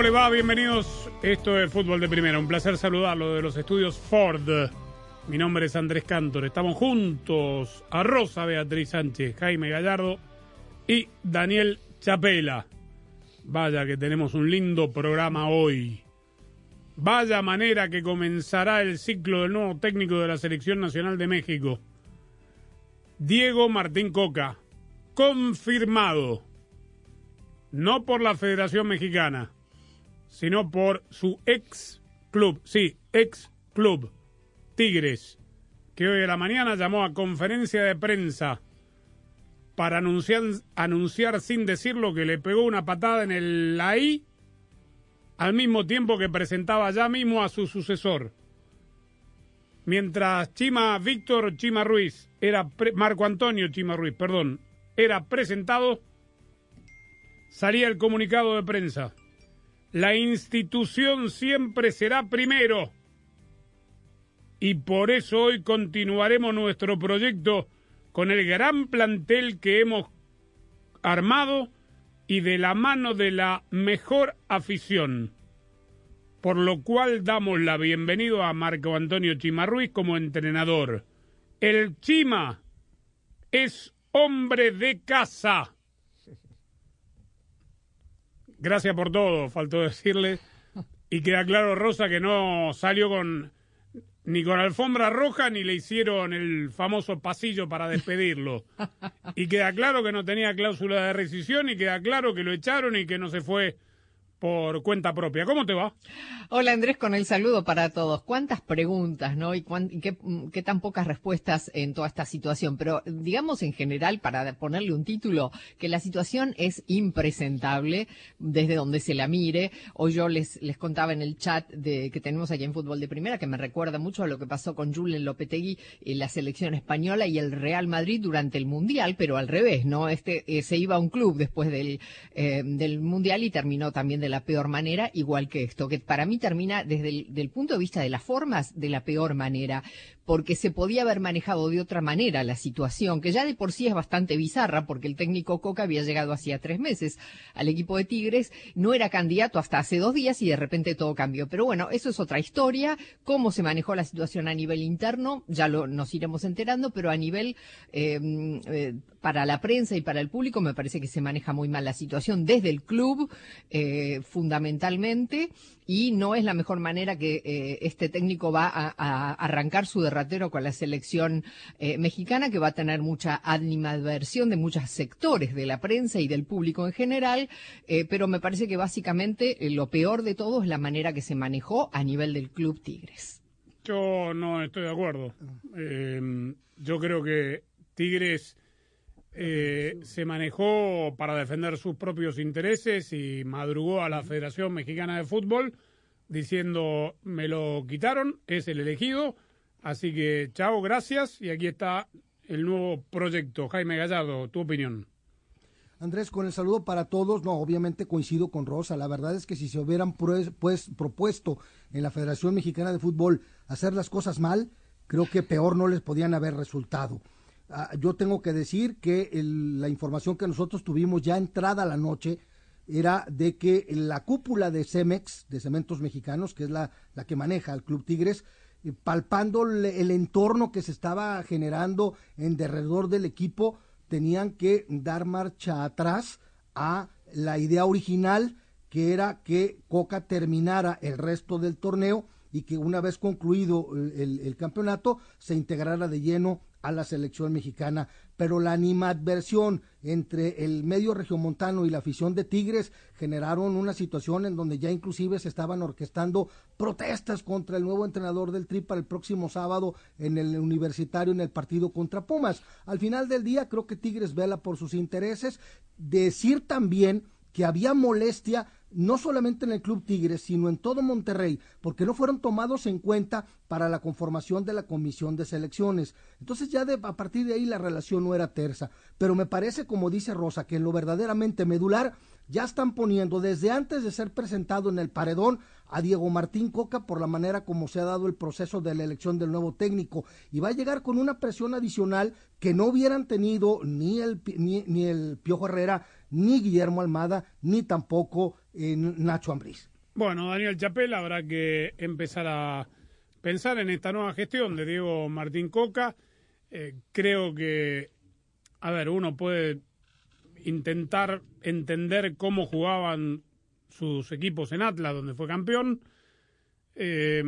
¿Cómo le va? Bienvenidos. Esto es Fútbol de Primera. Un placer saludarlo de los estudios Ford. Mi nombre es Andrés Cantor. Estamos juntos a Rosa Beatriz Sánchez, Jaime Gallardo y Daniel Chapela. Vaya que tenemos un lindo programa hoy. Vaya manera que comenzará el ciclo del nuevo técnico de la Selección Nacional de México. Diego Martín Coca. Confirmado no por la Federación Mexicana, sino por su ex club, sí, ex club, Tigres, que hoy a la mañana llamó a conferencia de prensa para anunciar, anunciar sin decirlo que le pegó una patada en el I al mismo tiempo que presentaba ya mismo a su sucesor. Mientras Chima Víctor Chima Ruiz era pre- Marco Antonio Chima Ruiz, perdón, era presentado salía el comunicado de prensa. La institución siempre será primero. Y por eso hoy continuaremos nuestro proyecto con el gran plantel que hemos armado y de la mano de la mejor afición. Por lo cual damos la bienvenida a Marco Antonio Chimarruiz como entrenador. El Chima es hombre de casa. Gracias por todo, faltó decirle. Y queda claro, Rosa, que no salió con ni con alfombra roja ni le hicieron el famoso pasillo para despedirlo. Y queda claro que no tenía cláusula de rescisión y queda claro que lo echaron y que no se fue por cuenta propia. ¿Cómo te va? Hola Andrés, con el saludo para todos. ¿Cuántas preguntas, no? Y, cuán- y qué, tan pocas respuestas en toda esta situación. Pero digamos en general, para ponerle un título, que la situación es impresentable desde donde se la mire. Hoy yo les, les contaba en el chat de, que tenemos allá en Fútbol de Primera, que me recuerda mucho a lo que pasó con Julen Lopetegui en la selección española y el Real Madrid durante el Mundial, pero al revés, ¿no? Este eh, se iba a un club después del, eh, del Mundial y terminó también de la peor manera, igual que esto, que para mí termina desde el del punto de vista de las formas de la peor manera, porque se podía haber manejado de otra manera la situación, que ya de por sí es bastante bizarra, porque el técnico Coca había llegado hacía tres meses al equipo de Tigres, no era candidato hasta hace dos días y de repente todo cambió. Pero bueno, eso es otra historia, cómo se manejó la situación a nivel interno, ya lo, nos iremos enterando, pero a nivel eh, eh, para la prensa y para el público me parece que se maneja muy mal la situación desde el club, eh, fundamentalmente, y no es la mejor manera que eh, este técnico va a, a arrancar su derratero con la selección eh, mexicana, que va a tener mucha animadversión de muchos sectores de la prensa y del público en general, eh, pero me parece que básicamente eh, lo peor de todo es la manera que se manejó a nivel del club Tigres. Yo no estoy de acuerdo. Eh, yo creo que Tigres eh, se manejó para defender sus propios intereses y madrugó a la Federación Mexicana de Fútbol diciendo me lo quitaron, es el elegido, así que chao, gracias y aquí está el nuevo proyecto. Jaime Gallardo, tu opinión. Andrés, con el saludo para todos, no, obviamente coincido con Rosa. La verdad es que si se hubieran pues, pues, propuesto en la Federación Mexicana de Fútbol hacer las cosas mal, creo que peor no les podían haber resultado. Ah, yo tengo que decir que el- la información que nosotros tuvimos ya entrada la noche era de que la cúpula de Cemex, de Cementos Mexicanos, que es la, la que maneja el Club Tigres, eh, palpando el entorno que se estaba generando en derredor del equipo, tenían que dar marcha atrás a la idea original, que era que Coca terminara el resto del torneo y que una vez concluido eh, el, el campeonato se integrara de lleno a la selección mexicana. Pero la animadversión entre el medio regiomontano y la afición de Tigres generaron una situación en donde ya inclusive se estaban orquestando protestas contra el nuevo entrenador del Tri para el próximo sábado en el universitario en el partido contra Pumas. Al final del día creo que Tigres vela por sus intereses. Decir también que había molestia no solamente en el Club Tigres, sino en todo Monterrey, porque no fueron tomados en cuenta para la conformación de la comisión de selecciones. Entonces ya de, a partir de ahí la relación no era tersa. Pero me parece, como dice Rosa, que en lo verdaderamente medular ya están poniendo desde antes de ser presentado en el paredón a Diego Martín Coca por la manera como se ha dado el proceso de la elección del nuevo técnico y va a llegar con una presión adicional que no hubieran tenido ni el, ni, ni el Piojo Herrera, ni Guillermo Almada, ni tampoco eh, Nacho Ambriz. Bueno, Daniel Chapel habrá que empezar a pensar en esta nueva gestión de Diego Martín Coca. Eh, creo que, a ver, uno puede intentar entender cómo jugaban sus equipos en Atlas, donde fue campeón, eh,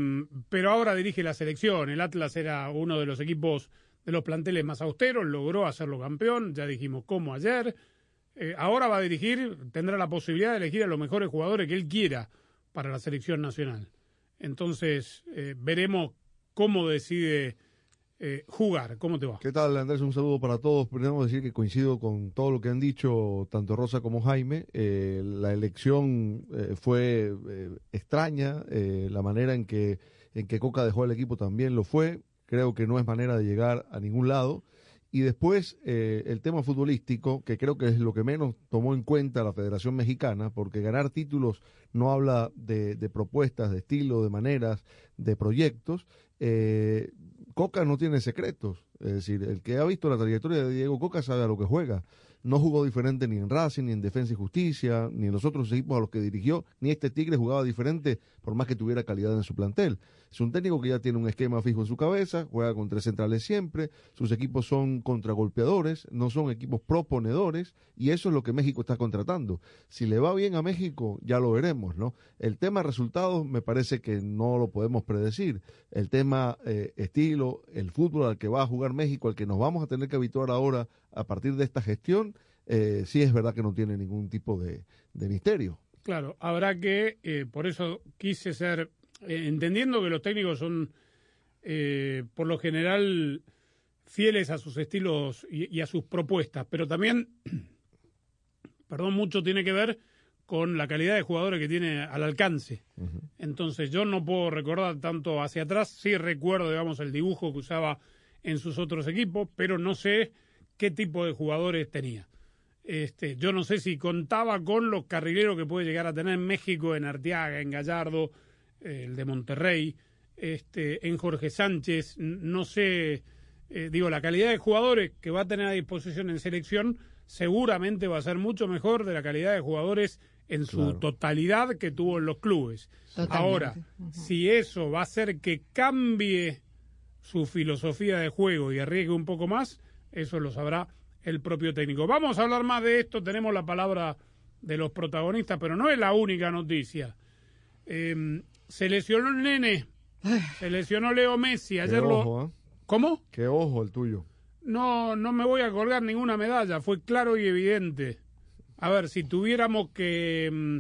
pero ahora dirige la selección. El Atlas era uno de los equipos de los planteles más austeros, logró hacerlo campeón, ya dijimos cómo ayer. Eh, ahora va a dirigir, tendrá la posibilidad de elegir a los mejores jugadores que él quiera para la selección nacional. Entonces, eh, veremos cómo decide eh, jugar. ¿Cómo te va? ¿Qué tal, Andrés? Un saludo para todos. Primero decir que coincido con todo lo que han dicho tanto Rosa como Jaime. La elección eh, fue extraña, la manera en que, en que Coca dejó el equipo también lo fue. Creo que no es manera de llegar a ningún lado. Y después eh, el tema futbolístico, que creo que es lo que menos tomó en cuenta la Federación Mexicana, porque ganar títulos no habla de, de propuestas, de estilo, de maneras, de proyectos. Eh, Coca no tiene secretos. Es decir, el que ha visto la trayectoria de Diego Coca sabe a lo que juega. No jugó diferente ni en Racing, ni en Defensa y Justicia, ni en los otros equipos a los que dirigió, ni este Tigre jugaba diferente por más que tuviera calidad en su plantel. Es un técnico que ya tiene un esquema fijo en su cabeza, juega con tres centrales siempre, sus equipos son contragolpeadores, no son equipos proponedores, y eso es lo que México está contratando. Si le va bien a México, ya lo veremos, ¿no? El tema resultados me parece que no lo podemos predecir. El tema eh, estilo, el fútbol al que va a jugar México, al que nos vamos a tener que habituar ahora a partir de esta gestión, eh, sí es verdad que no tiene ningún tipo de, de misterio. Claro, habrá que, eh, por eso quise ser, eh, entendiendo que los técnicos son, eh, por lo general, fieles a sus estilos y, y a sus propuestas, pero también, perdón, mucho tiene que ver con la calidad de jugadores que tiene al alcance. Entonces, yo no puedo recordar tanto hacia atrás, sí recuerdo, digamos, el dibujo que usaba en sus otros equipos, pero no sé qué tipo de jugadores tenía. Este, yo no sé si contaba con los carrileros que puede llegar a tener en México, en Arteaga, en Gallardo, el de Monterrey, este, en Jorge Sánchez, no sé, eh, digo, la calidad de jugadores que va a tener a disposición en selección seguramente va a ser mucho mejor de la calidad de jugadores en su Claro. totalidad que tuvo en los clubes. Totalmente. Ahora, si eso va a hacer que cambie su filosofía de juego y arriesgue un poco más, eso lo sabrá el propio técnico. Vamos a hablar más de esto, tenemos la palabra de los protagonistas, pero no es la única noticia. Eh, se lesionó el nene, se lesionó Leo Messi, Qué ayer ojo, ¿eh? ¿Cómo? Qué ojo el tuyo. No, no me voy a colgar ninguna medalla, fue claro y evidente. A ver, si tuviéramos que mm,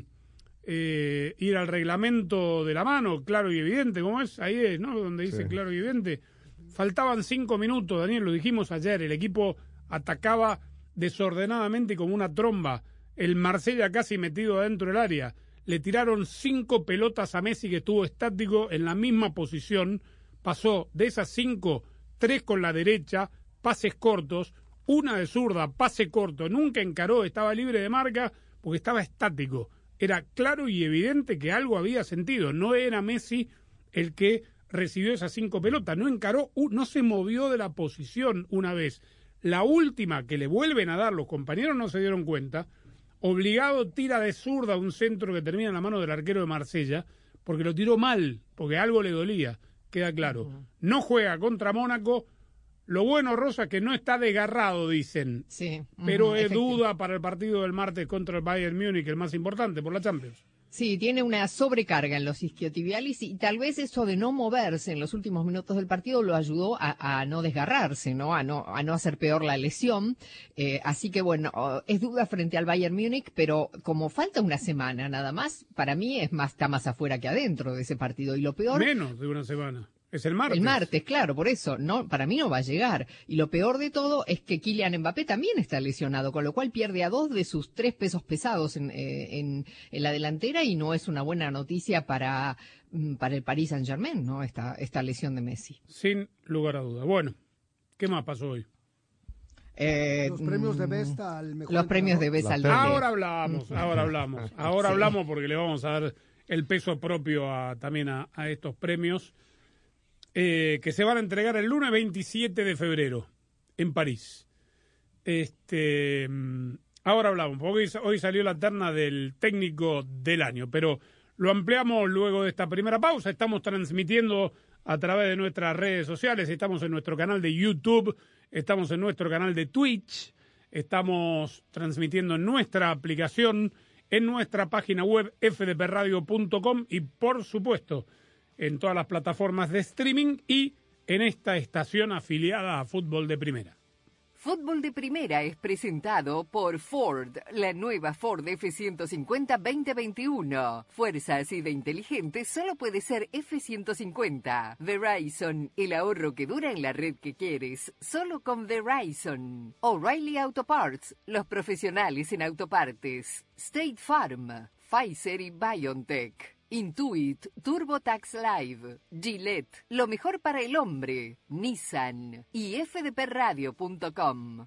eh, ir al reglamento de la mano, claro y evidente, ¿cómo es? Ahí es, ¿no? Donde dice Sí. claro y evidente. Faltaban cinco minutos, Daniel, lo dijimos ayer, el equipo atacaba desordenadamente como una tromba. El Marsella casi metido adentro del área. Le tiraron cinco pelotas a Messi que estuvo estático en la misma posición. Pasó de esas cinco, tres con la derecha, pases cortos, una de zurda, pase corto. Nunca encaró, estaba libre de marca porque estaba estático. Era claro y evidente que algo había sentido. No era Messi el que recibió esas cinco pelotas. No encaró, no se movió de la posición una vez. La última que le vuelven a dar, los compañeros no se dieron cuenta, obligado tira de zurda un centro que termina en la mano del arquero de Marsella, porque lo tiró mal, porque algo le dolía, queda claro. No juega contra Mónaco. Lo bueno, Rosa, que no está desgarrado, dicen. Sí. Pero es efectivo. duda para el partido del martes contra el Bayern Múnich, el más importante por la Champions. Sí, tiene una sobrecarga en los isquiotibiales y tal vez eso de no moverse en los últimos minutos del partido lo ayudó a, no desgarrarse, ¿no? A, ¿no? a no hacer peor la lesión. Eh, así que bueno, es duda frente al Bayern Múnich, pero como falta una semana nada más, para mí es más, está más afuera que adentro de ese partido. Y lo peor. Menos de una semana. Es el martes. El martes, claro, por eso, no, para mí no va a llegar. Y lo peor de todo es que Kylian Mbappé también está lesionado, con lo cual pierde a dos de sus tres pesos pesados en, eh, en, la delantera y no es una buena noticia para, mm, para el Paris Saint Germain, ¿no? Esta, esta lesión de Messi. Sin lugar a duda. Bueno, ¿qué más pasó hoy? Eh, los premios de Vesta al mejor. Los premios de Vesta al Ahora hablamos, ahora hablamos. Ahora hablamos porque le vamos a dar el peso propio a, también a estos premios. Eh, que se van a entregar el lunes 27 de febrero en París. Este, mm, ahora hablamos, porque hoy, salió la terna del técnico del año, pero lo ampliamos luego de esta primera pausa. Estamos transmitiendo a través de nuestras redes sociales, estamos en nuestro canal de YouTube, estamos en nuestro canal de Twitch, estamos transmitiendo en nuestra aplicación, en nuestra página web fdpradio.com y por supuesto en todas las plataformas de streaming y en esta estación afiliada a Fútbol de Primera. Fútbol de Primera es presentado por Ford, la nueva Ford F-150 2021. Fuerza así de inteligente solo puede ser F-150. Verizon, el ahorro que dura en la red que quieres, solo con Verizon. O'Reilly Auto Parts, los profesionales en autopartes. State Farm, Pfizer y BioNTech. Intuit, TurboTax Live, Gillette, lo mejor para el hombre, Nissan y fdpradio.com.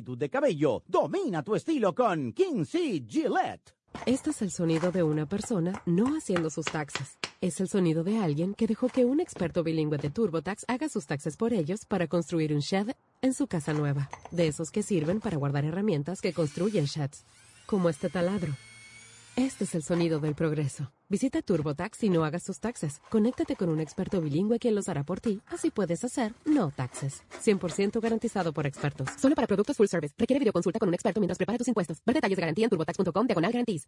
de cabello. Domina tu estilo con Kinsey Gillette. Este es el sonido de una persona no haciendo sus taxes. Es el sonido de alguien que dejó que un experto bilingüe de TurboTax haga sus taxes por ellos para construir un shed en su casa nueva. De esos que sirven para guardar herramientas que construyen sheds, como este taladro. Este es el sonido del progreso. Visita TurboTax y no hagas tus taxes. Conéctate con un experto bilingüe quien los hará por ti. Así puedes hacer no taxes. 100% garantizado por expertos. Solo para productos full service. Requiere videoconsulta con un experto mientras prepara tus impuestos. Ver detalles de garantía en turbotax.com diagonal garantís.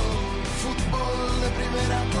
De primera, oh,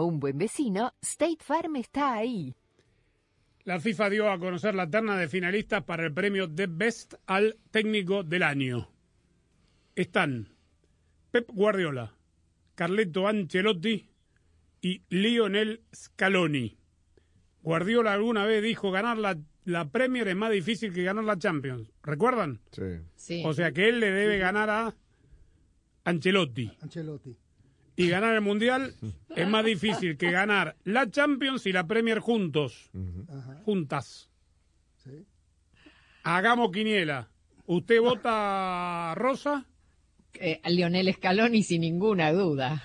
un buen vecino, State Farm está ahí. La FIFA dio a conocer la terna de finalistas para el premio The Best al técnico del año. Están Pep Guardiola, Carleto Ancelotti y Lionel Scaloni. Guardiola alguna vez dijo ganar la, la Premier es más difícil que ganar la Champions. ¿Recuerdan? Sí. Sí. O sea que él le debe ganar a Ancelotti. Ancelotti. Y ganar el Mundial es más difícil que ganar la Champions y la Premier juntos. Juntas. Sí. Hagamos quiniela. ¿Usted vota Rosa? Eh, Lionel Scaloni sin ninguna duda.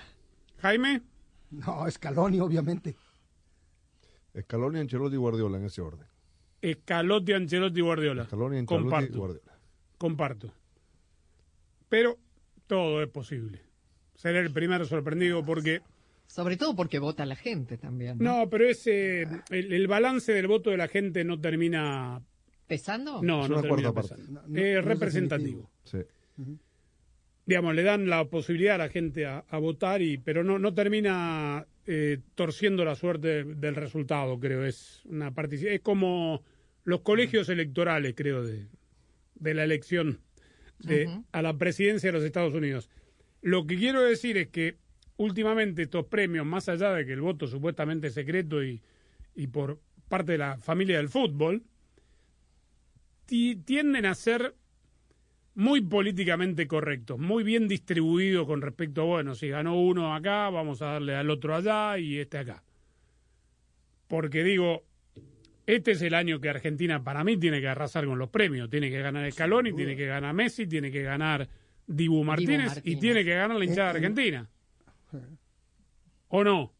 Jaime. No, Scaloni, obviamente. Scaloni, Ancelotti y Guardiola en ese orden. Scalotti, Ancelotti y Guardiola. Scaloni, Ancelotti y Comparto. Guardiola. Comparto. Pero todo es posible. Seré el primero sorprendido porque... Sobre todo porque vota la gente también. No, pero ese, el, el balance del voto de la gente no termina... ¿Pesando? No, no termina pesando. No, no- es no es representativo. Sí. digamos, le dan la posibilidad a la gente a, a votar, y pero no, no termina eh, torciendo la suerte del resultado, creo. Es una es como los colegios electorales, creo, de, de la elección de, a la presidencia de los Estados Unidos. Lo que quiero decir es que últimamente estos premios, más allá de que el voto supuestamente es secreto y, y por parte de la familia del fútbol, ti- tienden a ser muy políticamente correctos, muy bien distribuidos con respecto a, bueno, si ganó uno acá, vamos a darle al otro allá y este acá. Porque digo, este es el año que Argentina para mí tiene que arrasar con los premios. Tiene que ganar Scaloni, tiene que ganar Messi, tiene que ganar Dibu Martínez, y Martínez. tiene que ganar la hinchada Eh, eh, argentina. ¿O no?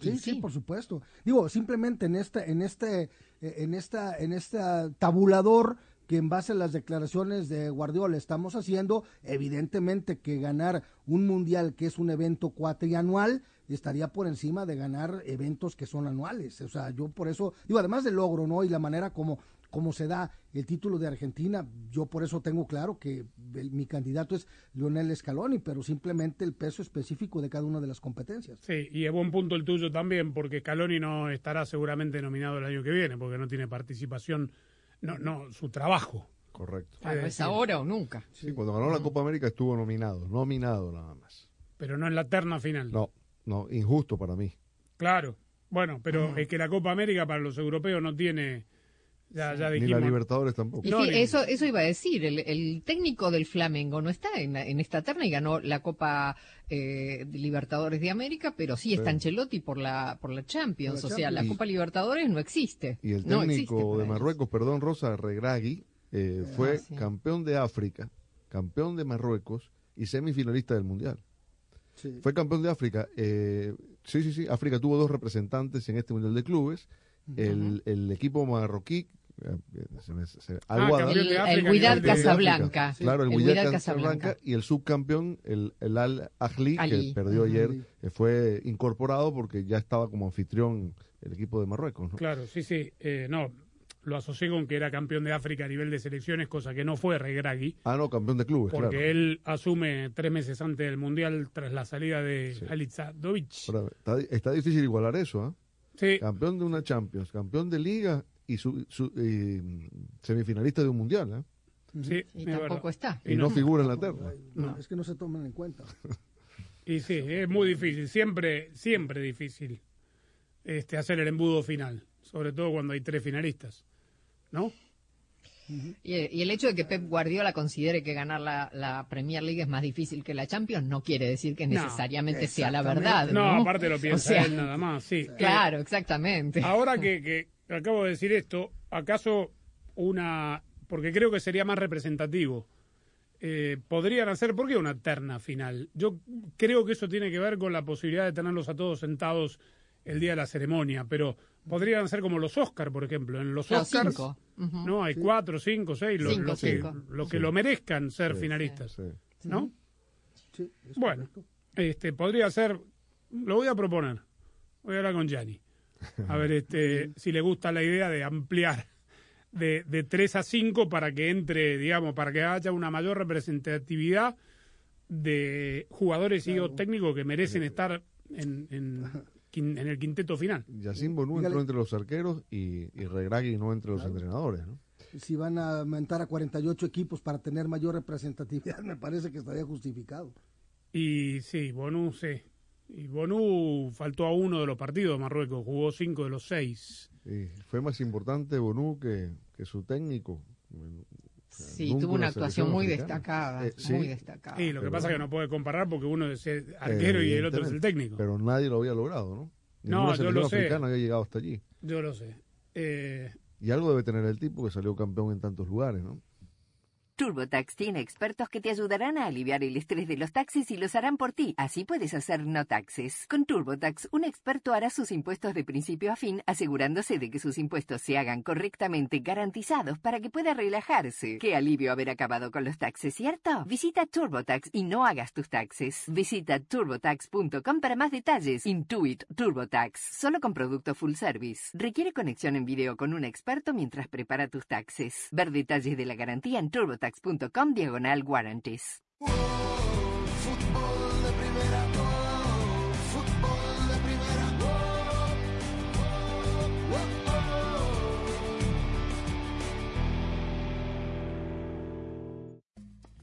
Sí, sí, por supuesto. Digo, simplemente en este, en este, eh, en esta, en este tabulador que en base a las declaraciones de Guardiola estamos haciendo, evidentemente que ganar un mundial que es un evento cuatrianual estaría por encima de ganar eventos que son anuales. O sea, yo por eso, digo, además del logro, ¿no? Y la manera como, como se da el título de Argentina, yo por eso tengo claro que el- mi candidato es Lionel Scaloni, pero simplemente el peso específico de cada una de las competencias. Sí, y es buen punto el tuyo también, porque Scaloni no estará seguramente nominado el año que viene, porque no tiene participación, no, no, su trabajo. Correcto. Claro, Es es ahora o nunca. Sí, cuando ganó la Copa América estuvo nominado, nominado nada más. Pero no en la terna final. No, no, injusto para mí. Claro. Bueno, pero es que la Copa América para los europeos no tiene. Ya, ya Ni la Libertadores tampoco. Y No, sí, ni- eso, eso iba a decir, el, el técnico del Flamengo no está en, en esta terna y ganó la Copa eh, de Libertadores de América, pero sí está Sí. Ancelotti por la, por la Champions, Por la o sea, la Champions. Copa Libertadores no existe. Y el no existe técnico para de ellos. Marruecos, perdón, Rosa Regragui, eh, fue Ah, sí. campeón de África, campeón de Marruecos y semifinalista del Mundial. Sí. Fue campeón de África. eh, sí, sí, sí. África tuvo dos representantes en este Mundial de Clubes. El, el equipo marroquí se me- se- Ah, El- África el Casablanca. Sí. Claro, el, El Casablanca y el subcampeón, el, el Al Ahly, que perdió ayer, eh, fue incorporado porque ya estaba como anfitrión el equipo de Marruecos. ¿no? Claro, sí, sí. Eh, no, lo asocié con que era campeón de África a nivel de selecciones, cosa que no fue Regragui, Ah, no, campeón de clubes, porque claro. él asume tres meses antes del Mundial tras la salida de Sí. Está difícil igualar eso, ¿ah? Sí, Campeón de una Champions, campeón de Liga y, su, su- y, mm, semifinalista de un Mundial, ¿eh? sí, Y es tampoco verdad. está. Y, no, figura en la terna. No, es que no se toman en cuenta. Y sí, es muy difícil, siempre, siempre difícil este, hacer el embudo final, sobre todo cuando hay tres finalistas, ¿no? Y, y el hecho de que Pep Guardiola considere que ganar la, la Premier League es más difícil que la Champions no quiere decir que No, necesariamente sea la verdad. No, No, aparte lo piensa O sea, él nada más, sí. Claro, exactamente. Ahora que, que acabo de decir esto, ¿acaso una... porque creo que sería más representativo, eh, podrían hacer, ¿por qué una terna final? Yo creo que eso tiene que ver con la posibilidad de tenerlos a todos sentados el día de la ceremonia, pero podrían ser como los Oscars, por ejemplo. En los Los Oscars, cinco. ¿no? Hay cuatro, cinco, seis, los, Cinco, los que, cinco. los que Sí. lo merezcan ser Sí. finalistas, Sí. ¿no? Bueno, correcto. este, podría ser, lo voy a proponer, voy a hablar con Gianni, a ver este, si le gusta la idea de ampliar de, de 3 a 5 para que entre, digamos, para que haya una mayor representatividad de jugadores y o técnicos que merecen estar en, en, en el quinteto final. Yacine Bonú Dígale. entró entre los arqueros y, y Regragui no entre los entrenadores, ¿no? Si van a aumentar a 48 equipos para tener mayor representatividad, me parece que estaría justificado. Y sí, Bonú, sí. Y Bonú faltó a uno de los partidos de Marruecos, jugó cinco de los seis. Y fue más importante Bonú que, que su técnico. Sí, nunca tuvo una actuación muy destacada, Eh, sí, muy destacada. Y lo que Pero- pasa es que no puede comparar porque uno es el arquero y el otro es el técnico. Pero nadie lo había logrado, ¿no? No, Ninguna yo lo sé. africana había llegado hasta allí. Yo lo sé. Eh, Y algo debe tener el tipo que salió campeón en tantos lugares, ¿no? TurboTax tiene expertos que te ayudarán a aliviar el estrés de los taxis y los harán por ti. Así puedes hacer no taxes. Con TurboTax, un experto hará sus impuestos de principio a fin, asegurándose de que sus impuestos se hagan correctamente garantizados para que pueda relajarse. Qué alivio haber acabado con los taxes, ¿cierto? Visita TurboTax y no hagas tus taxes. Visita turbotax.com para más detalles. Intuit TurboTax. Solo con producto full service. Requiere conexión en video con un experto mientras prepara tus taxes. Ver detalles de la garantía en diagonal warranties.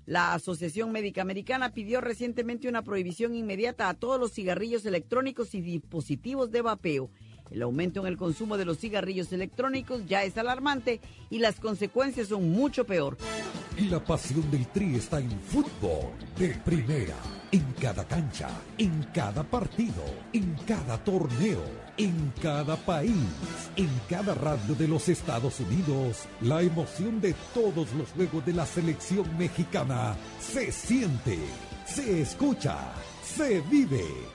La Asociación Médica Americana pidió recientemente una prohibición inmediata a todos los cigarrillos electrónicos y dispositivos de vapeo. El aumento en el consumo de los cigarrillos electrónicos ya es alarmante y las consecuencias son mucho peor. Y la pasión del Tri está en fútbol de primera. En cada cancha, en cada partido, en cada torneo, en cada país, en cada radio de los Estados Unidos. La emoción de todos los juegos de la selección mexicana se siente, se escucha, se vive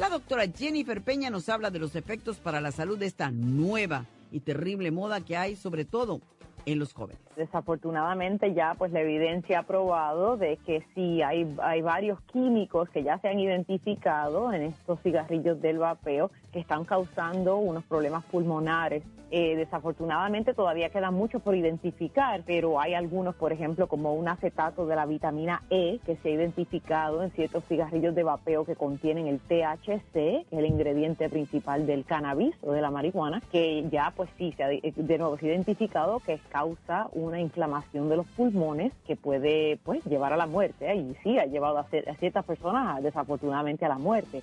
La doctora Jennifer Peña nos habla de los efectos para la salud de esta nueva y terrible moda que hay, sobre todo en los jóvenes. Desafortunadamente ya pues la evidencia ha probado de que sí hay, hay varios químicos que ya se han identificado en estos cigarrillos del vapeo que están causando unos problemas pulmonares. Eh, desafortunadamente todavía queda mucho por identificar, pero hay algunos, por ejemplo, como un acetato de la vitamina E que se ha identificado en ciertos cigarrillos de vapeo que contienen el THC, que es el ingrediente principal del cannabis o de la marihuana, que ya pues sí, se ha, de nuevo se ha identificado que causa una inflamación de los pulmones que puede pues llevar a la muerte ¿eh? y sí ha llevado a, a ciertas personas desafortunadamente a la muerte.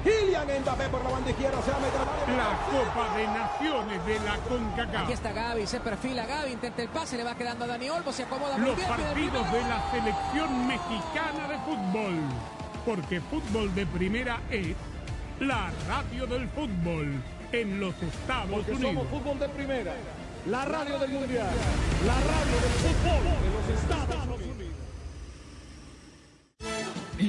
Kylian Mbappé por la banda izquierda, se va a meter a La Copa de Naciones de la CONCACAF. Aquí está Gaby, se perfila Gaby, intenta el pase, le va quedando a Dani Olmo, se acomoda Los bien. partidos de la selección mexicana de fútbol. Porque fútbol de primera es la radio del fútbol en los Estados Porque Unidos. somos fútbol de primera. La radio del mundial. La radio del fútbol de los Estados Unidos.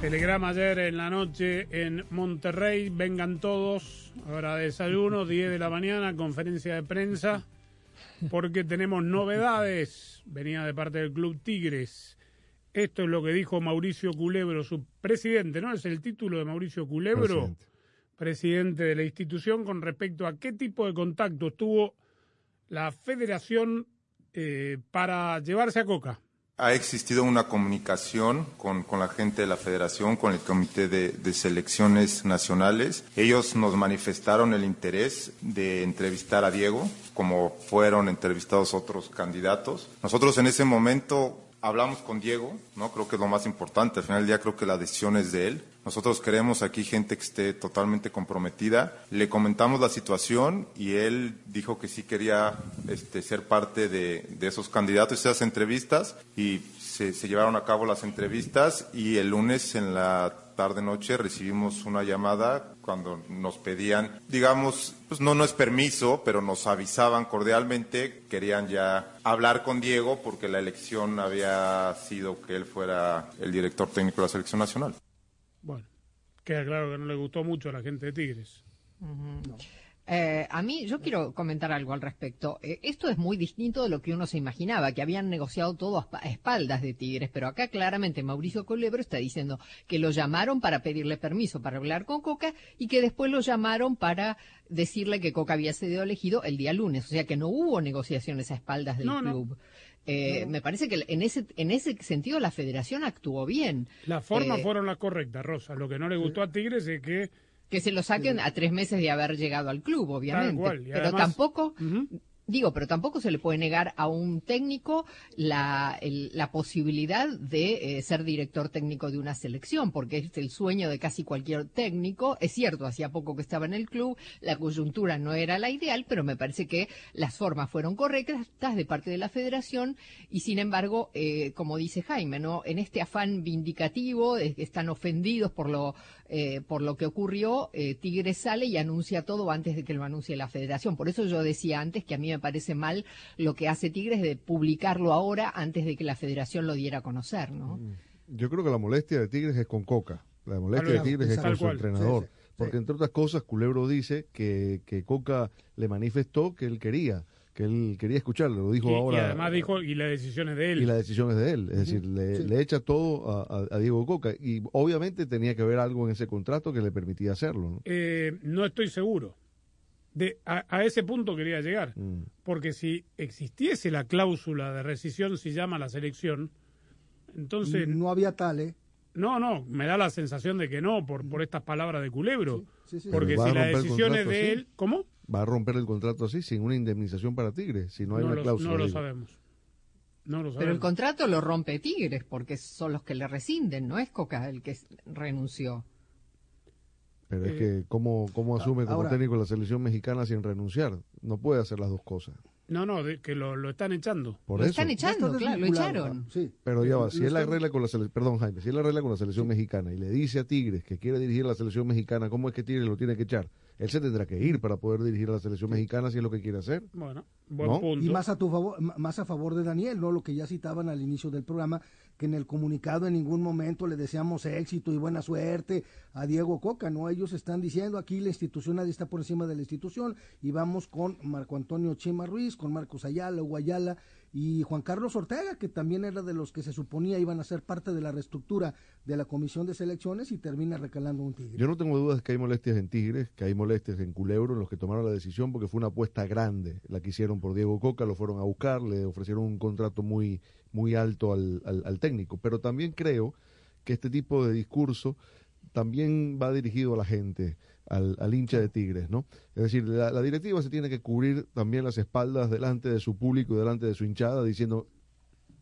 Telegrama ayer en la noche en Monterrey. Vengan todos. Ahora desayuno, 10 de la mañana, conferencia de prensa. Porque tenemos novedades. Venía de parte del Club Tigres. Esto es lo que dijo Mauricio Culebro, su presidente, ¿no? Es el título de Mauricio Culebro, presidente, presidente de la institución, con respecto a qué tipo de contactos tuvo la federación eh, para llevarse a Coca. Ha existido una comunicación con, con, la gente de la federación, con el comité de, de, selecciones nacionales. Ellos nos manifestaron el interés de entrevistar a Diego, como fueron entrevistados otros candidatos. Nosotros en ese momento hablamos con Diego, ¿no? Creo que es lo más importante. Al final del día creo que la decisión es de él. Nosotros queremos aquí gente que esté totalmente comprometida. Le comentamos la situación y él dijo que sí quería este, ser parte de, de esos candidatos, esas entrevistas y se, se, llevaron a cabo las entrevistas y el lunes en la tarde noche recibimos una llamada cuando nos pedían, digamos, pues no, no es permiso, pero nos avisaban cordialmente, querían ya hablar con Diego porque la elección había sido que él fuera el director técnico de la selección nacional. Bueno, queda claro que no le gustó mucho a la gente de Tigres. Uh -huh. no. Eh, a mí, yo quiero comentar algo al respecto. Eh, esto es muy distinto de lo que uno se imaginaba, que habían negociado todo a, espaldas de Tigres, pero acá claramente Mauricio Colebro está diciendo que lo llamaron para pedirle permiso para hablar con Coca y que después lo llamaron para decirle que Coca había sido elegido el día lunes. O sea que no hubo negociaciones a espaldas del no, club. No. Eh, no. Me parece que en ese, en ese sentido la federación actuó bien. Las formas eh, fueron las correctas, Rosa. Lo que no le gustó a Tigres es que que se lo saquen a tres meses de haber llegado al club, obviamente. Cual, Pero además, tampoco, uh -huh. Digo, pero tampoco se le puede negar a un técnico la, el- la posibilidad de eh, ser director técnico de una selección, porque es el sueño de casi cualquier técnico. Es cierto, hacía poco que estaba en el club, la coyuntura no era la ideal, pero me parece que las formas fueron correctas de parte de la federación y sin embargo, eh, como dice Jaime, ¿no? En este afán vindicativo, eh, están ofendidos por lo, eh, por lo que ocurrió, eh, Tigre sale y anuncia todo antes de que lo anuncie la federación. Por eso yo decía antes que a mí me parece mal lo que hace Tigres de publicarlo ahora antes de que la federación lo diera a conocer, ¿no? Yo creo que la molestia de Tigres es con Coca. La molestia Tal de Tigres es con su cual. entrenador. Sí, sí, sí. Porque entre otras cosas, Culebro dice que, que Coca le manifestó que él quería, que él quería escucharlo. Lo dijo Y, y ahora. además dijo, y las decisiones de él. y la decisión es de él. Es decir, le, Sí. le echa todo a, a- a Diego Coca. Y obviamente tenía que haber algo en ese contrato que le permitía hacerlo. ¿no? Eh, no estoy seguro. De, a, a ese punto quería llegar. Mm. Porque si existiese la cláusula de rescisión si llama a la selección, entonces... No había tal, ¿eh? No, no, me da la sensación de que no, por, por estas palabras de Culebro. sí, sí. Porque si la decisión es de él... ¿Cómo? Va a romper el contrato así, sin una indemnización para Tigres, si no hay No una lo, cláusula. no lo digo. sabemos. No lo Pero el contrato lo rompe Tigres porque son los que le rescinden, no es Coca el que renunció. Pero es Eh, que, ¿cómo, cómo asume como técnico la selección mexicana sin renunciar? No puede hacer las dos cosas. No, no, de- que lo, lo están echando. Por Lo eso. están echando, claro, lo echaron. Sí. Pero ya va, si él arregla con la selección, perdón Jaime, si él arregla con la selección mexicana y le dice a Tigres que quiere dirigir la selección mexicana, ¿cómo es que Tigres lo tiene que echar? Él se tendrá que ir para poder dirigir a la selección mexicana si es lo que quiere hacer. Bueno, buen ¿No? punto. Y más a tu favor, más a favor de Daniel, ¿no? Lo que ya citaban al inicio del programa, que en el comunicado en ningún momento le deseamos éxito y buena suerte a Diego Coca, ¿no? Ellos están diciendo aquí la institución nadie está por encima de la institución y vamos con Marco Antonio Chema Ruiz, con Marcos Ayala, Hugo Ayala y Juan Carlos Ortega, que también era de los que se suponía iban a ser parte de la reestructura de la comisión de selecciones y termina recalando un tigre. Yo no tengo dudas que hay molestias en Tigres, que hay molestias en Culebro, en los que tomaron la decisión, porque fue una apuesta grande la que hicieron por Diego Coca, lo fueron a buscar, le ofrecieron un contrato muy, muy alto al, al- al técnico. Pero también creo que este tipo de discurso también va dirigido a la gente, al, al hincha de Tigres, ¿no? Es decir, la, la directiva se tiene que cubrir también las espaldas delante de su público y delante de su hinchada, diciendo,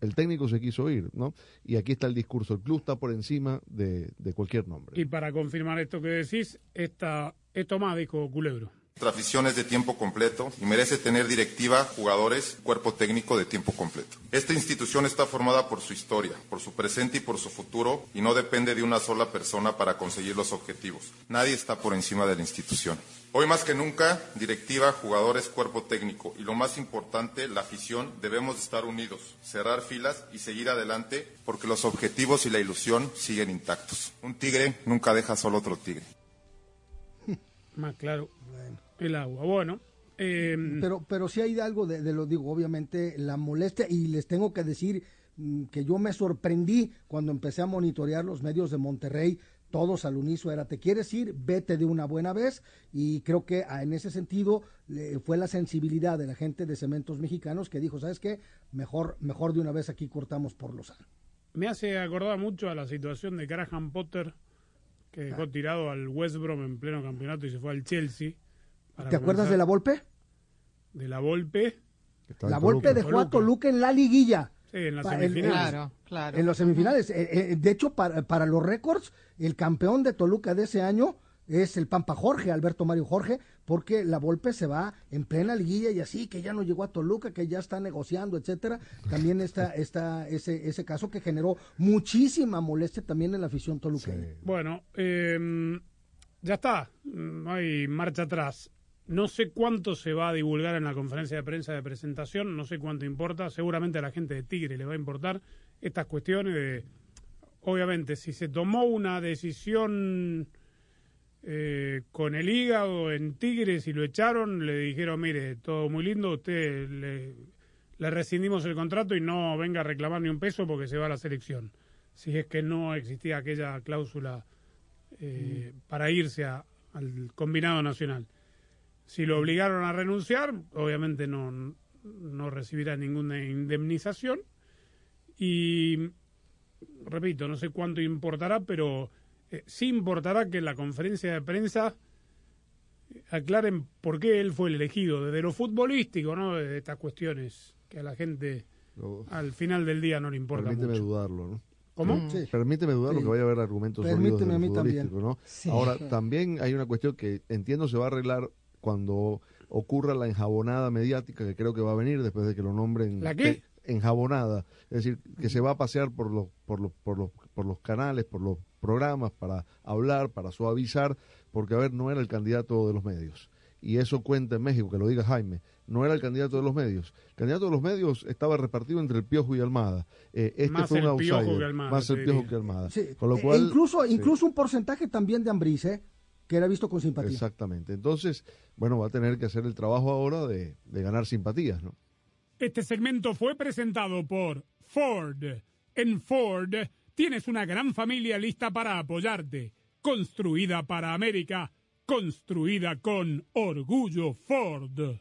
el técnico se quiso ir, ¿no? Y aquí está el discurso, el club está por encima de, de cualquier nombre. Y para confirmar esto que decís, esta, esto más dijo Culebro. Nuestra afición es de tiempo completo y merece tener directiva, jugadores, cuerpo técnico de tiempo completo. Esta institución está formada por su historia, por su presente y por su futuro y no depende de una sola persona para conseguir los objetivos. Nadie está por encima de la institución. Hoy más que nunca, directiva, jugadores, cuerpo técnico y lo más importante, la afición, debemos estar unidos, cerrar filas y seguir adelante porque los objetivos y la ilusión siguen intactos. Un tigre nunca deja solo otro tigre. Más claro, el agua. Bueno, eh, pero pero sí hay algo de, de lo digo obviamente la molestia y les tengo que decir mm, que yo me sorprendí cuando empecé a monitorear los medios de Monterrey todos al unísono era te quieres ir vete de una buena vez y creo que ah, en ese sentido fue la sensibilidad de la gente de Cementos Mexicanos que dijo sabes qué mejor mejor de una vez aquí cortamos por los me hace acordar mucho a la situación de Graham Potter, que dejó tirado al West Brom en pleno campeonato y se fue al Chelsea. ¿Te acuerdas de la Volpe? De la Volpe. La Volpe dejó a Toluca en la liguilla Sí, en las Pa- en- semifinales. Claro, claro. En los semifinales. Eh, eh, de hecho, para, para los récords, el campeón de Toluca de ese año es el Pampa Jorge, Alberto Mario Jorge, porque la Volpe se va en plena liguilla y así, que ya no llegó a Toluca, que ya está negociando, etcétera. También está, está ese, ese caso que generó muchísima molestia también en la afición toluqueña. Bueno, eh, ya está, no hay marcha atrás. No sé cuánto se va a divulgar en la conferencia de prensa de presentación, no sé cuánto importa, seguramente a la gente de Tigre le va a importar estas cuestiones de, obviamente, si se tomó una decisión eh, con el hígado en Tigres y lo echaron, le dijeron, mire, todo muy lindo, usted le, le rescindimos el contrato y no venga a reclamar ni un peso porque se va a la selección. Si es que no existía aquella cláusula eh, para irse a- al combinado nacional. Si lo obligaron a renunciar, obviamente no, no recibirá ninguna indemnización. Y repito, no sé cuánto importará, pero eh, sí importará que en la conferencia de prensa que aclaren por qué él fue el elegido, desde lo futbolístico, ¿no? De estas cuestiones que a la gente al final del día no le importa Permíteme mucho. dudarlo, ¿no? ¿Cómo? Sí. Permíteme dudar Sí. que vaya a haber argumentos Permíteme sólidos a mí del también. futbolístico, ¿no? Sí. Ahora, también hay una cuestión que entiendo se va a arreglar cuando ocurra la enjabonada mediática que creo que va a venir después de que lo nombren ¿La qué? te- enjabonada, es decir, que se va a pasear por los por los por los por los canales, por los programas para hablar, para suavizar, porque a ver, no era el candidato de los medios. Y eso cuenta en México, que lo diga Jaime, no era el candidato de los medios. El candidato de los medios estaba repartido entre el Piojo y Almada. Eh, este Más fue un el Piojo que Almada, más el Piojo que Almada. Sí, Con lo e- cual, e incluso, sí. incluso un porcentaje también de Ambriz, ¿eh? Que era visto con simpatía. Exactamente. Entonces, bueno, va a tener que hacer el trabajo ahora de, de ganar simpatías, ¿no? Este segmento fue presentado por Ford. En Ford tienes una gran familia lista para apoyarte. Construida para América. Construida con orgullo Ford.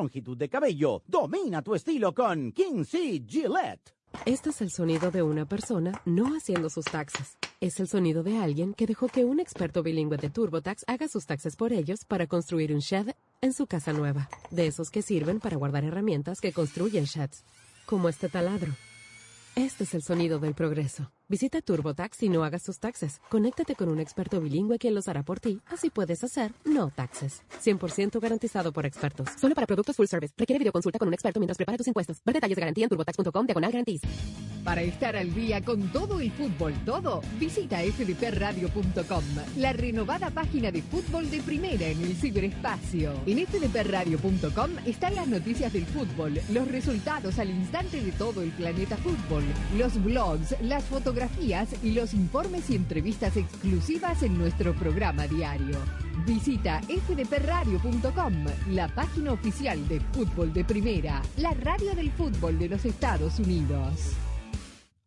longitud de cabello. Domina tu estilo con King C. Gillette. Este es el sonido de una persona no haciendo sus taxes. Es el sonido de alguien que dejó que un experto bilingüe de TurboTax haga sus taxes por ellos para construir un shed en su casa nueva. De esos que sirven para guardar herramientas que construyen sheds. Como este taladro. Este es el sonido del progreso. Visita TurboTax y no hagas tus taxes. Conéctate con un experto bilingüe quien los hará por ti. Así puedes hacer no taxes. 100% garantizado por expertos. Solo para productos full service. Requiere videoconsulta con un experto mientras prepara tus impuestos. Ver detalles de garantía en turbotax.com diagonal garantías. Para estar al día con todo el fútbol, todo, visita fdpradio.com, la renovada página de fútbol de primera en el ciberespacio. En fdpradio.com están las noticias del fútbol, los resultados al instante de todo el planeta fútbol, los blogs, las fotografías y los informes y entrevistas exclusivas en nuestro programa diario. Visita fdpradio.com, la página oficial de fútbol de primera, la radio del fútbol de los Estados Unidos.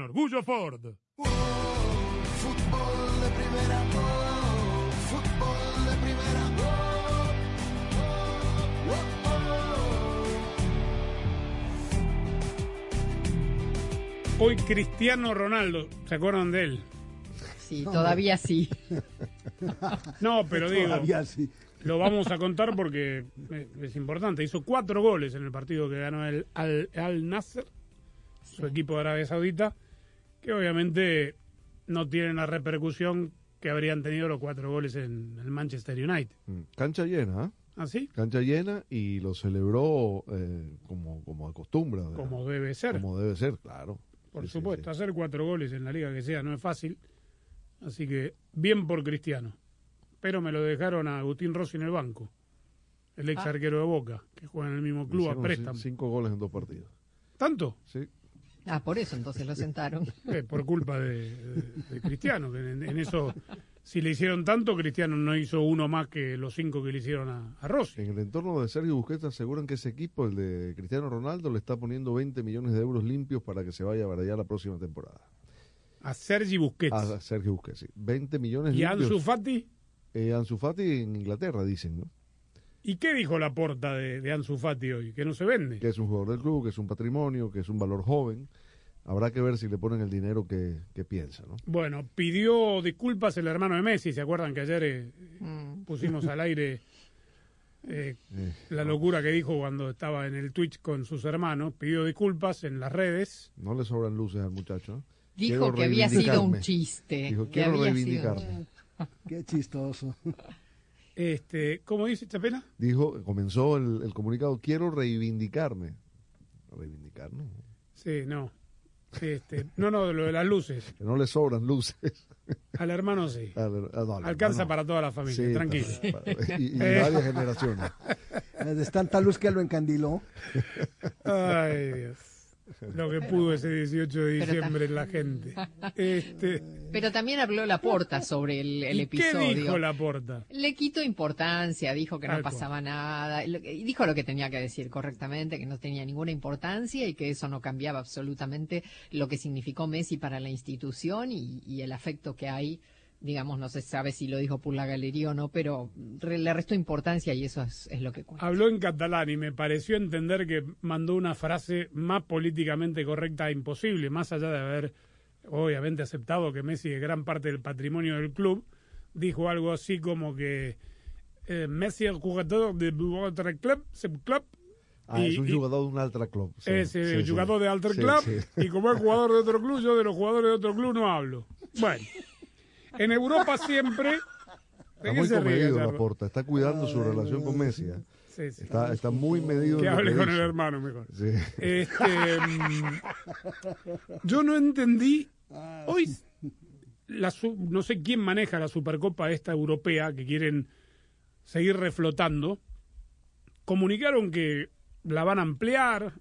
orgullo Ford. Fútbol de primera, oh, fútbol de primera, oh, oh, Hoy Cristiano Ronaldo, ¿se acuerdan de él? Sí, todavía sí. No, pero digo, Todavía sí. lo vamos a contar porque es importante. Hizo cuatro goles en el partido que ganó el Al, Al Nasser, su equipo de Arabia Saudita, que obviamente no tienen la repercusión que habrían tenido los cuatro goles en el Manchester United. Mm, Cancha llena, ¿ah? ¿Ah, sí? Cancha llena y lo celebró eh, como, como acostumbra. Como debe ser. Como debe ser, claro. Por Sí, sí, supuesto, hacer cuatro goles en la liga que sea no es fácil. Así que bien por Cristiano. Pero me lo dejaron a Agustín Rossi en el banco. El ex Ah. arquero de Boca, que juega en el mismo club a préstamo. cin- Cinco goles en dos partidos. ¿Tanto? Sí. Ah, por eso entonces lo sentaron. Eh, por culpa de, de- de Cristiano. que en, en eso, si le hicieron tanto, Cristiano no hizo uno más que los cinco que le hicieron a, a Rossi. En el entorno de Sergio Busquets aseguran que ese equipo, el de Cristiano Ronaldo, le está poniendo 20 millones de euros limpios para que se vaya para allá la próxima temporada. A Sergi Busquets. A Sergio Busquets, sí. 20 millones ¿Y limpios. Ansu Fati? Eh, Ansu Fati en Inglaterra, dicen, ¿no? ¿Y qué dijo la porta de, de Ansu Fati hoy? Que no se vende. Que es un jugador del club, que es un patrimonio, que es un valor joven. Habrá que ver si le ponen el dinero que, que piensa, ¿no? Bueno, pidió disculpas el hermano de Messi. ¿Se acuerdan que ayer eh, pusimos al aire eh, la locura que dijo cuando estaba en el Twitch con sus hermanos? Pidió disculpas en las redes. No le sobran luces al muchacho. ¿eh? Dijo Quiero que había sido un chiste. Dijo, que quiero sido- reivindicarme. Qué chistoso. Este, ¿Cómo dice Chapela? Dijo, comenzó el, el comunicado, quiero reivindicarme. Reivindicar, ¿no? Sí, no. Este, no, no, lo de las luces. Que no le sobran luces. Al hermano sí. Al- ah, no, al Alcanza hermano. para toda la familia, Sí, tranquilo. para- para- y, y Eh. varias generaciones. Es tanta luz que lo encandiló. Ay, Dios. Lo que pudo ese 18 de diciembre en la gente. Este, Pero también habló Laporta sobre el, el ¿y ¿Qué episodio. dijo la porta? Le quitó importancia, dijo que no pasaba nada, y dijo lo que tenía que decir correctamente, que no tenía ninguna importancia y que eso no cambiaba absolutamente lo que significó Messi para la institución y, y el afecto que hay, digamos, no se sabe si lo dijo por la galería o no, pero re- le restó importancia y eso es, es lo que cuenta. Habló en catalán y me pareció entender que mandó una frase más políticamente correcta e imposible, más allá de haber obviamente aceptado que Messi es gran parte del patrimonio del club, dijo algo así como que eh, Messi es jugador de otro club, club, Ah, y- es un y- jugador de un altra club. sí, es eh, sí, sí. jugador de Alter Sí, Club sí. y como es jugador de otro club, yo de los jugadores de otro club no hablo. Bueno, en Europa siempre... ¿De Está muy comedido? Laporta, está cuidando su relación con Messi. ¿eh? Sí, sí. Está, está muy medido. Que hable con el hermano mejor. Sí. Este, mm, yo no entendí. Hoy, la no sé quién maneja la Supercopa esta europea que quieren seguir reflotando. Comunicaron que la van a ampliar.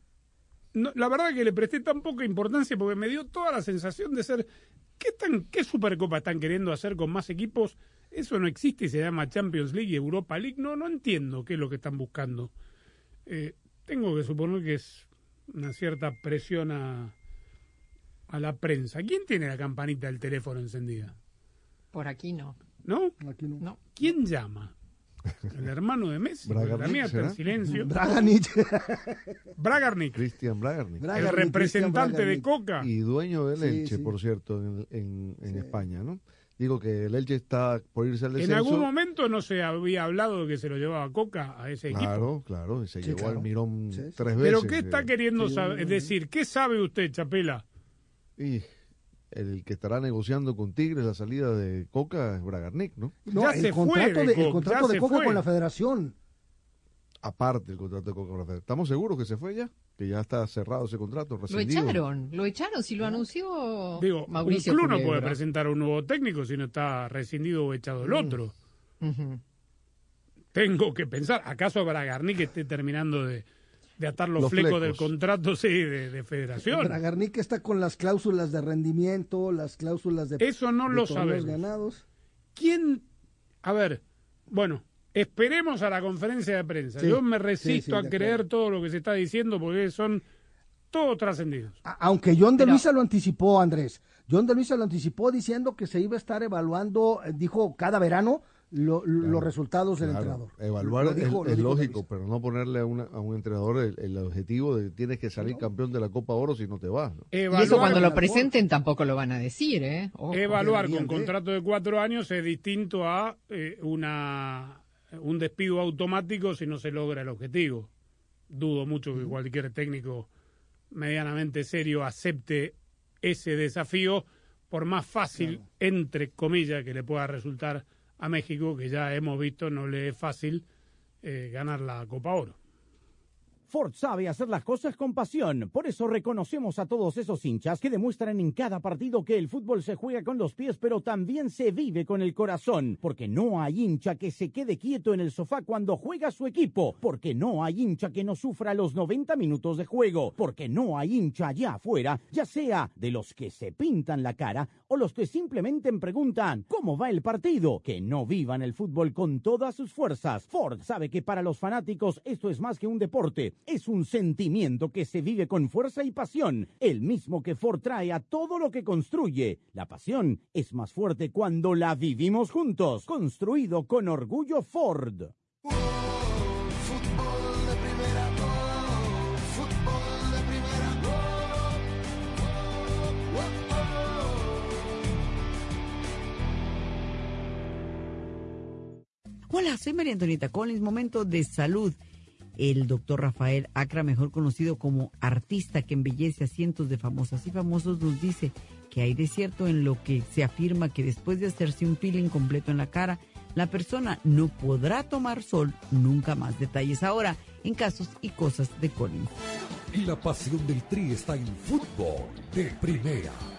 No, la verdad que le presté tan poca importancia porque me dio toda la sensación de ser. ¿Qué, tan, ¿Qué Supercopa están queriendo hacer con más equipos? Eso no existe y se llama Champions League y Europa League. No, no entiendo qué es lo que están buscando. Eh, tengo que suponer que es una cierta presión a, a la prensa. ¿Quién tiene la campanita del teléfono encendida? Por aquí no. ¿No? Aquí no. No. ¿Quién llama? ¿El hermano de Messi? Bragarnik, en ¿será? silencio. Braganich. Bragarnik, Cristian Bragarnik. el Bragarnik, representante de Coca. Y dueño del Sí, Elche, sí. por cierto, en, en- en España, ¿no? Digo que el Elche está por irse al En descenso. algún momento no se había hablado de que se lo llevaba Coca a ese equipo. Claro, claro, y se Sí, llevó claro. al Mirón Sí, sí. tres veces. Pero ¿qué está eh, queriendo sí, saber? Es decir, ¿qué sabe usted, Chapela? Y el que estará negociando con Tigres la salida de Coca es Bragarnik, ¿no? No, Ya el se fue contrato de de, Coca, el contrato ya de Coca fue. con la federación. Aparte del contrato de Coca con la Federación. ¿Estamos seguros que se fue ya? que ya está cerrado ese contrato. Lo echaron, lo echaron, si lo anunció Digo, Mauricio un club no puede presentar un nuevo técnico si no está rescindido o echado el Mm. otro. Tengo que pensar, ¿acaso Bragarni que esté terminando de, de atar los, Los flecos, del contrato sí, de, de federación? Bragarnik está con las cláusulas de rendimiento, las cláusulas de Eso no de lo sabemos. ganados. ¿Quién? A ver, bueno, esperemos a la conferencia de prensa. Sí, Yo me resisto sí, a creer acuerdo. todo lo que se está diciendo porque son todos trascendidos. Aunque John de Luisa lo anticipó, Andrés. John de Luisa lo anticipó diciendo que se iba a estar evaluando, eh, dijo, cada verano lo- los resultados del Claro, entrenador. Evaluar es- lógico, pero no ponerle a, una- a un entrenador el, el objetivo de que tienes que salir campeón de la Copa Oro si no te vas. ¿no? Y eso cuando lo presenten tampoco lo van a decir, ¿eh? Ojo. Evaluar con de. contrato de cuatro años es distinto a eh, una un despido automático si no se logra el objetivo. Dudo mucho que cualquier técnico medianamente serio acepte ese desafío, por más fácil, entre comillas, que le pueda resultar a México, que ya hemos visto no le es fácil eh, ganar la Copa Oro. Ford sabe hacer las cosas con pasión. Por eso reconocemos a todos esos hinchas que demuestran en cada partido que el fútbol se juega con los pies, pero también se vive con el corazón. Porque no hay hincha que se quede quieto en el sofá cuando juega su equipo. Porque no hay hincha que no sufra los 90 minutos de juego. Porque no hay hincha allá afuera, ya sea de los que se pintan la cara o los que simplemente preguntan ¿cómo va el partido? Que no vivan el fútbol con todas sus fuerzas. Ford sabe que para los fanáticos esto es más que un deporte, es un sentimiento que se vive con fuerza y pasión, el mismo que Ford trae a todo lo que construye. La pasión es más fuerte cuando la vivimos juntos, construido con orgullo Ford. Hola, soy María Antonieta Collins, momento de salud. El doctor Rafael Acra, mejor conocido como artista que embellece a cientos de famosas y famosos, nos dice que hay de cierto en lo que se afirma que después de hacerse un peeling completo en la cara, la persona no podrá tomar sol nunca más. Detalles ahora en casos y cosas de Collins. La pasión del Tri está en fútbol de primera,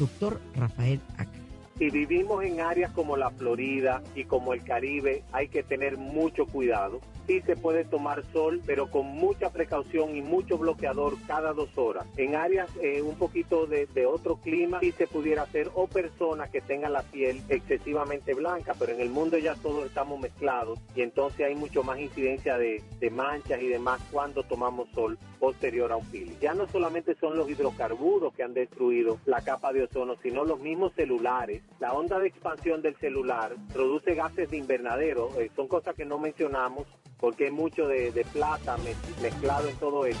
Doctor Rafael Acra. Si vivimos en áreas como la Florida y como el Caribe, hay que tener mucho cuidado. Sí se puede tomar sol, pero con mucha precaución y mucho bloqueador cada dos horas. En áreas eh, un poquito de, otro clima, sí se pudiera hacer, o personas que tengan la piel excesivamente blanca, pero en el mundo ya todos estamos mezclados y entonces hay mucho más incidencia de, manchas y demás cuando tomamos sol posterior a un peeling. Ya no solamente son los hidrocarburos que han destruido la capa de ozono, sino los mismos celulares. La onda de expansión del celular produce gases de invernadero, eh, son cosas que no mencionamos porque hay mucho de, de plata mez- mezclado en todo esto.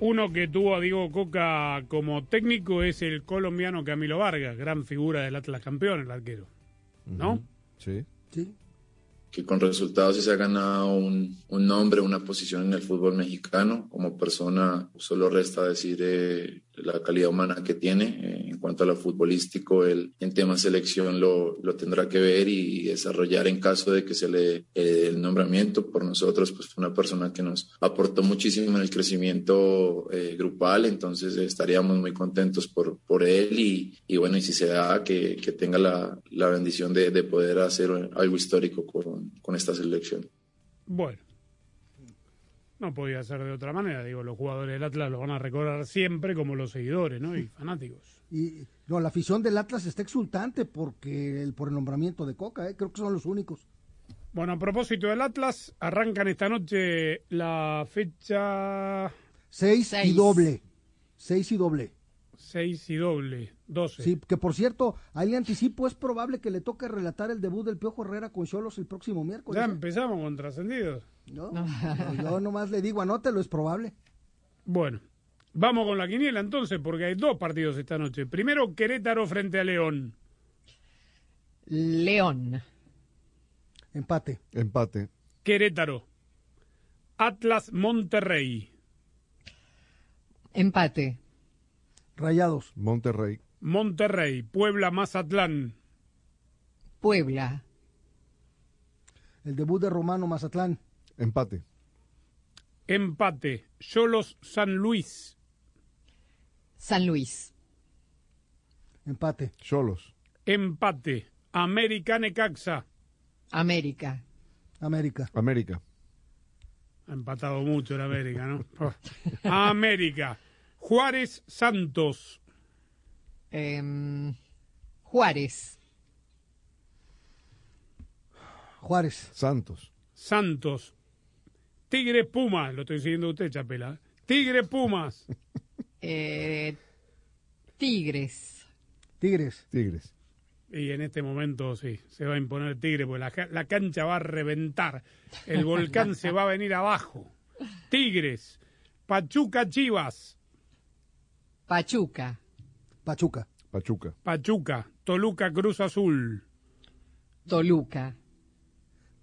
Uno que tuvo a Diego Coca como técnico es el colombiano Camilo Vargas, gran figura del Atlas campeón, el arquero. ¿No? Sí. Sí. que con resultados sí se ha ganado un, un nombre, una posición en el fútbol mexicano. Como persona, solo resta decir eh, la calidad humana que tiene. Eh, en cuanto a lo futbolístico, él en tema selección lo, lo tendrá que ver y desarrollar en caso de que se le dé eh, el nombramiento. Por nosotros, pues fue una persona que nos aportó muchísimo en el crecimiento eh, grupal, entonces estaríamos muy contentos por, por él y, y bueno, y si se da, que, que tenga la, la bendición de, de poder hacer algo histórico con, con esta selección. Bueno. No podía ser de otra manera. Digo, los jugadores del Atlas lo van a recordar siempre como los seguidores, ¿no? Y fanáticos. Y no, la afición del Atlas está exultante porque el, por el nombramiento de Coca, ¿eh? creo que son los únicos. Bueno, a propósito del Atlas, arrancan esta noche la fecha Seis, y doble. Seis y doble. 6 y doble, 12. Sí, que por cierto, ahí le anticipo, es probable que le toque relatar el debut del Piojo Herrera con Cholos el próximo miércoles. Ya ¿eh? empezamos con trascendidos. No, no, yo nomás le digo, anótelo, es probable. Bueno, vamos con la quiniela entonces, porque hay dos partidos esta noche. Primero, Querétaro frente a León. León. Empate. Empate. Querétaro. Atlas Monterrey. Empate. Rayados. Monterrey. Monterrey. Puebla Mazatlán. Puebla. El debut de Romano Mazatlán. Empate. Empate. Cholos San Luis. San Luis. Empate. Cholos. Empate. América Necaxa. América. América. América. Ha empatado mucho el América, ¿no? América. Juárez Santos. Em, Juárez. Juárez. Santos. Santos. Tigre Pumas. Lo estoy siguiendo a usted, Chapela. Tigre Pumas. Eh, Tigres. Tigres. Tigres. Y en este momento sí, se va a imponer Tigre, porque la, la cancha va a reventar. El volcán se va a venir abajo. Tigres. Pachuca Chivas. Pachuca. Pachuca. Pachuca. Pachuca. Toluca Cruz Azul. Toluca.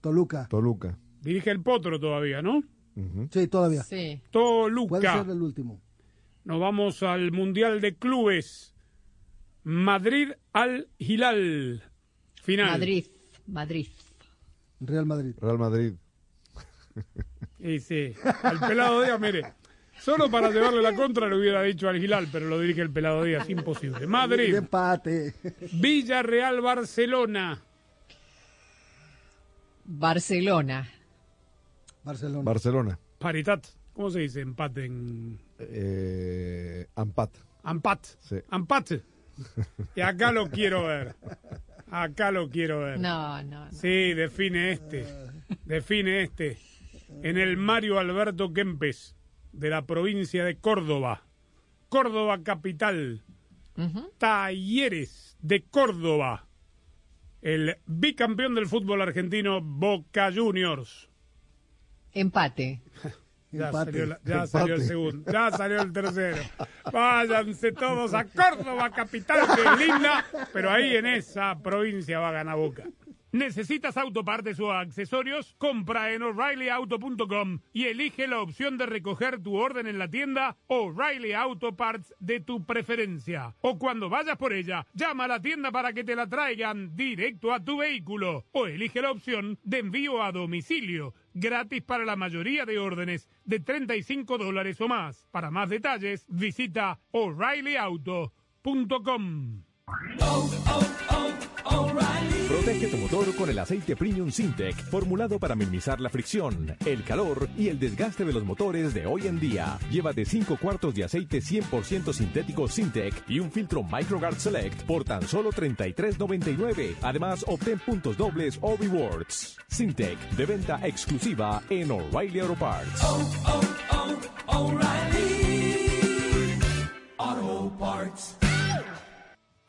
Toluca. Toluca. Dirige el Potro todavía, ¿no? Sí, todavía. Sí. Toluca. Puede ser el último. Nos vamos al Mundial de Clubes. Madrid al Hilal. Final. Madrid. Madrid. Real Madrid. Real Madrid. Y sí, al pelado Díaz, mire. Solo para llevarle la contra le hubiera dicho al Hilal, pero lo dirige el pelado Díaz, imposible. Madrid, empate. Villarreal, Barcelona. Barcelona. Barcelona. Barcelona. Paritat. ¿Cómo se dice empate en Eh, Ampat. Ampat? Sí. Empate. Y acá lo quiero ver. Acá lo quiero ver. No, no, no. Sí, define este. Define este. En el Mario Alberto Kempes. De la provincia de Córdoba, Córdoba capital, Talleres de Córdoba, el bicampeón del fútbol argentino Boca Juniors. Empate. Ya, Empate, salió, la- ya salió el segundo, ya salió el tercero. Váyanse todos a Córdoba, capital, que es linda, pero ahí en esa provincia va a ganar Boca. ¿Necesitas autopartes o accesorios? Compra en o'ReillyAuto.com y elige la opción de recoger tu orden en la tienda O'Reilly Auto Parts de tu preferencia. O cuando vayas por ella, llama a la tienda para que te la traigan directo a tu vehículo. O elige la opción de envío a domicilio, gratis para la mayoría de órdenes de 35 dólares o más. Para más detalles, visita o'ReillyAuto.com. Protege tu motor con el aceite Premium Sintec, formulado para minimizar la fricción, el calor y el desgaste de los motores de hoy en día. Llévate 5 cuartos de aceite 100% sintético Sintec y un filtro MicroGuard Select por tan solo $33.99. Además, obtén puntos dobles o rewards. Sintec, de venta exclusiva en O'Reilly Auto Parts.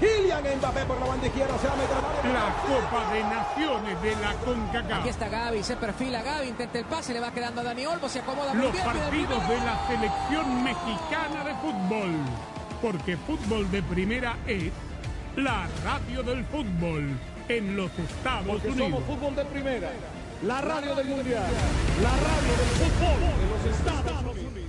Kylian Mbappé por la banda izquierda, se va a meter área. La Copa de Naciones de la CONCACAF. Aquí está Gaby, se perfila Gaby, intenta el pase, le va quedando a Dani Olmo, se acomoda muy Los bien. partidos de la selección mexicana de fútbol. Porque fútbol de primera es la radio del fútbol en los Estados Porque Unidos. somos fútbol de primera. La radio del mundial. La radio del fútbol de los Estados Unidos.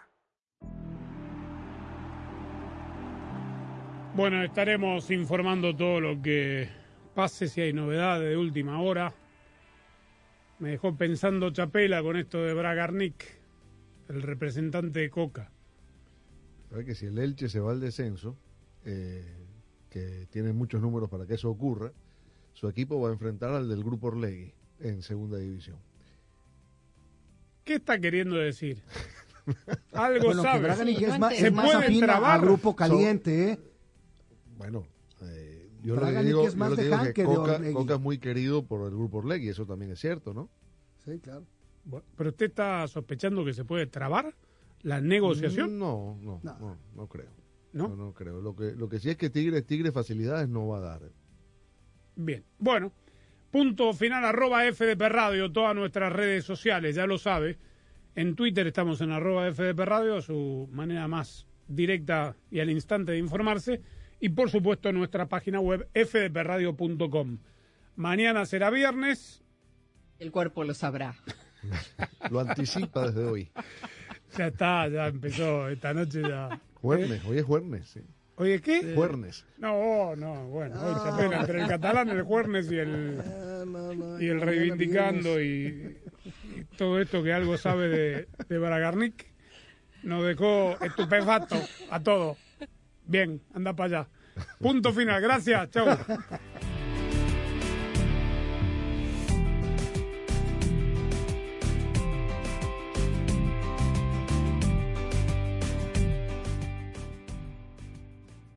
Bueno, estaremos informando todo lo que pase si hay novedades de última hora. Me dejó pensando Chapela con esto de Bragarnik, el representante de Coca. Sabe que si el Elche se va al descenso, eh, que tiene muchos números para que eso ocurra, su equipo va a enfrentar al del Grupo Orlegui en segunda división. ¿Qué está queriendo decir? Algo Bueno, que sabe. Braganic es más, Se es más puede afín a- a trabar. grupo caliente, ¿eh? Bueno, eh, yo lo que digo, es yo más lo que de digo es Han que que de Coca. Coca es muy querido por el Grupo Orlegui, eso también es cierto, ¿no? Sí, claro. Bueno, ¿Pero usted está sospechando que se puede trabar la negociación? No, no, no, no, creo. ¿No? ¿No? no, creo. Lo que, lo que sí es que Tigre, Tigre facilidades no va a dar. Bien, bueno, punto final arroba FDP Radio, todas nuestras redes sociales, ya lo sabe. En Twitter estamos en arroba FDP Radio, su manera más directa y al instante de informarse. Y por supuesto nuestra página web fdpradio.com. Mañana será viernes. El cuerpo lo sabrá. Lo anticipa desde hoy. Ya está, ya empezó esta noche ya. Juernes, hoy es juernes, sí. Oye, ¿qué? Juernes. No, no, bueno, hoy Chapela, entre el catalán, el juernes y el, y el reivindicando y, y todo esto que algo sabe de, de Bragarnik, nos dejó estupefacto a todos. Bien, anda para allá. Punto final, gracias, chau.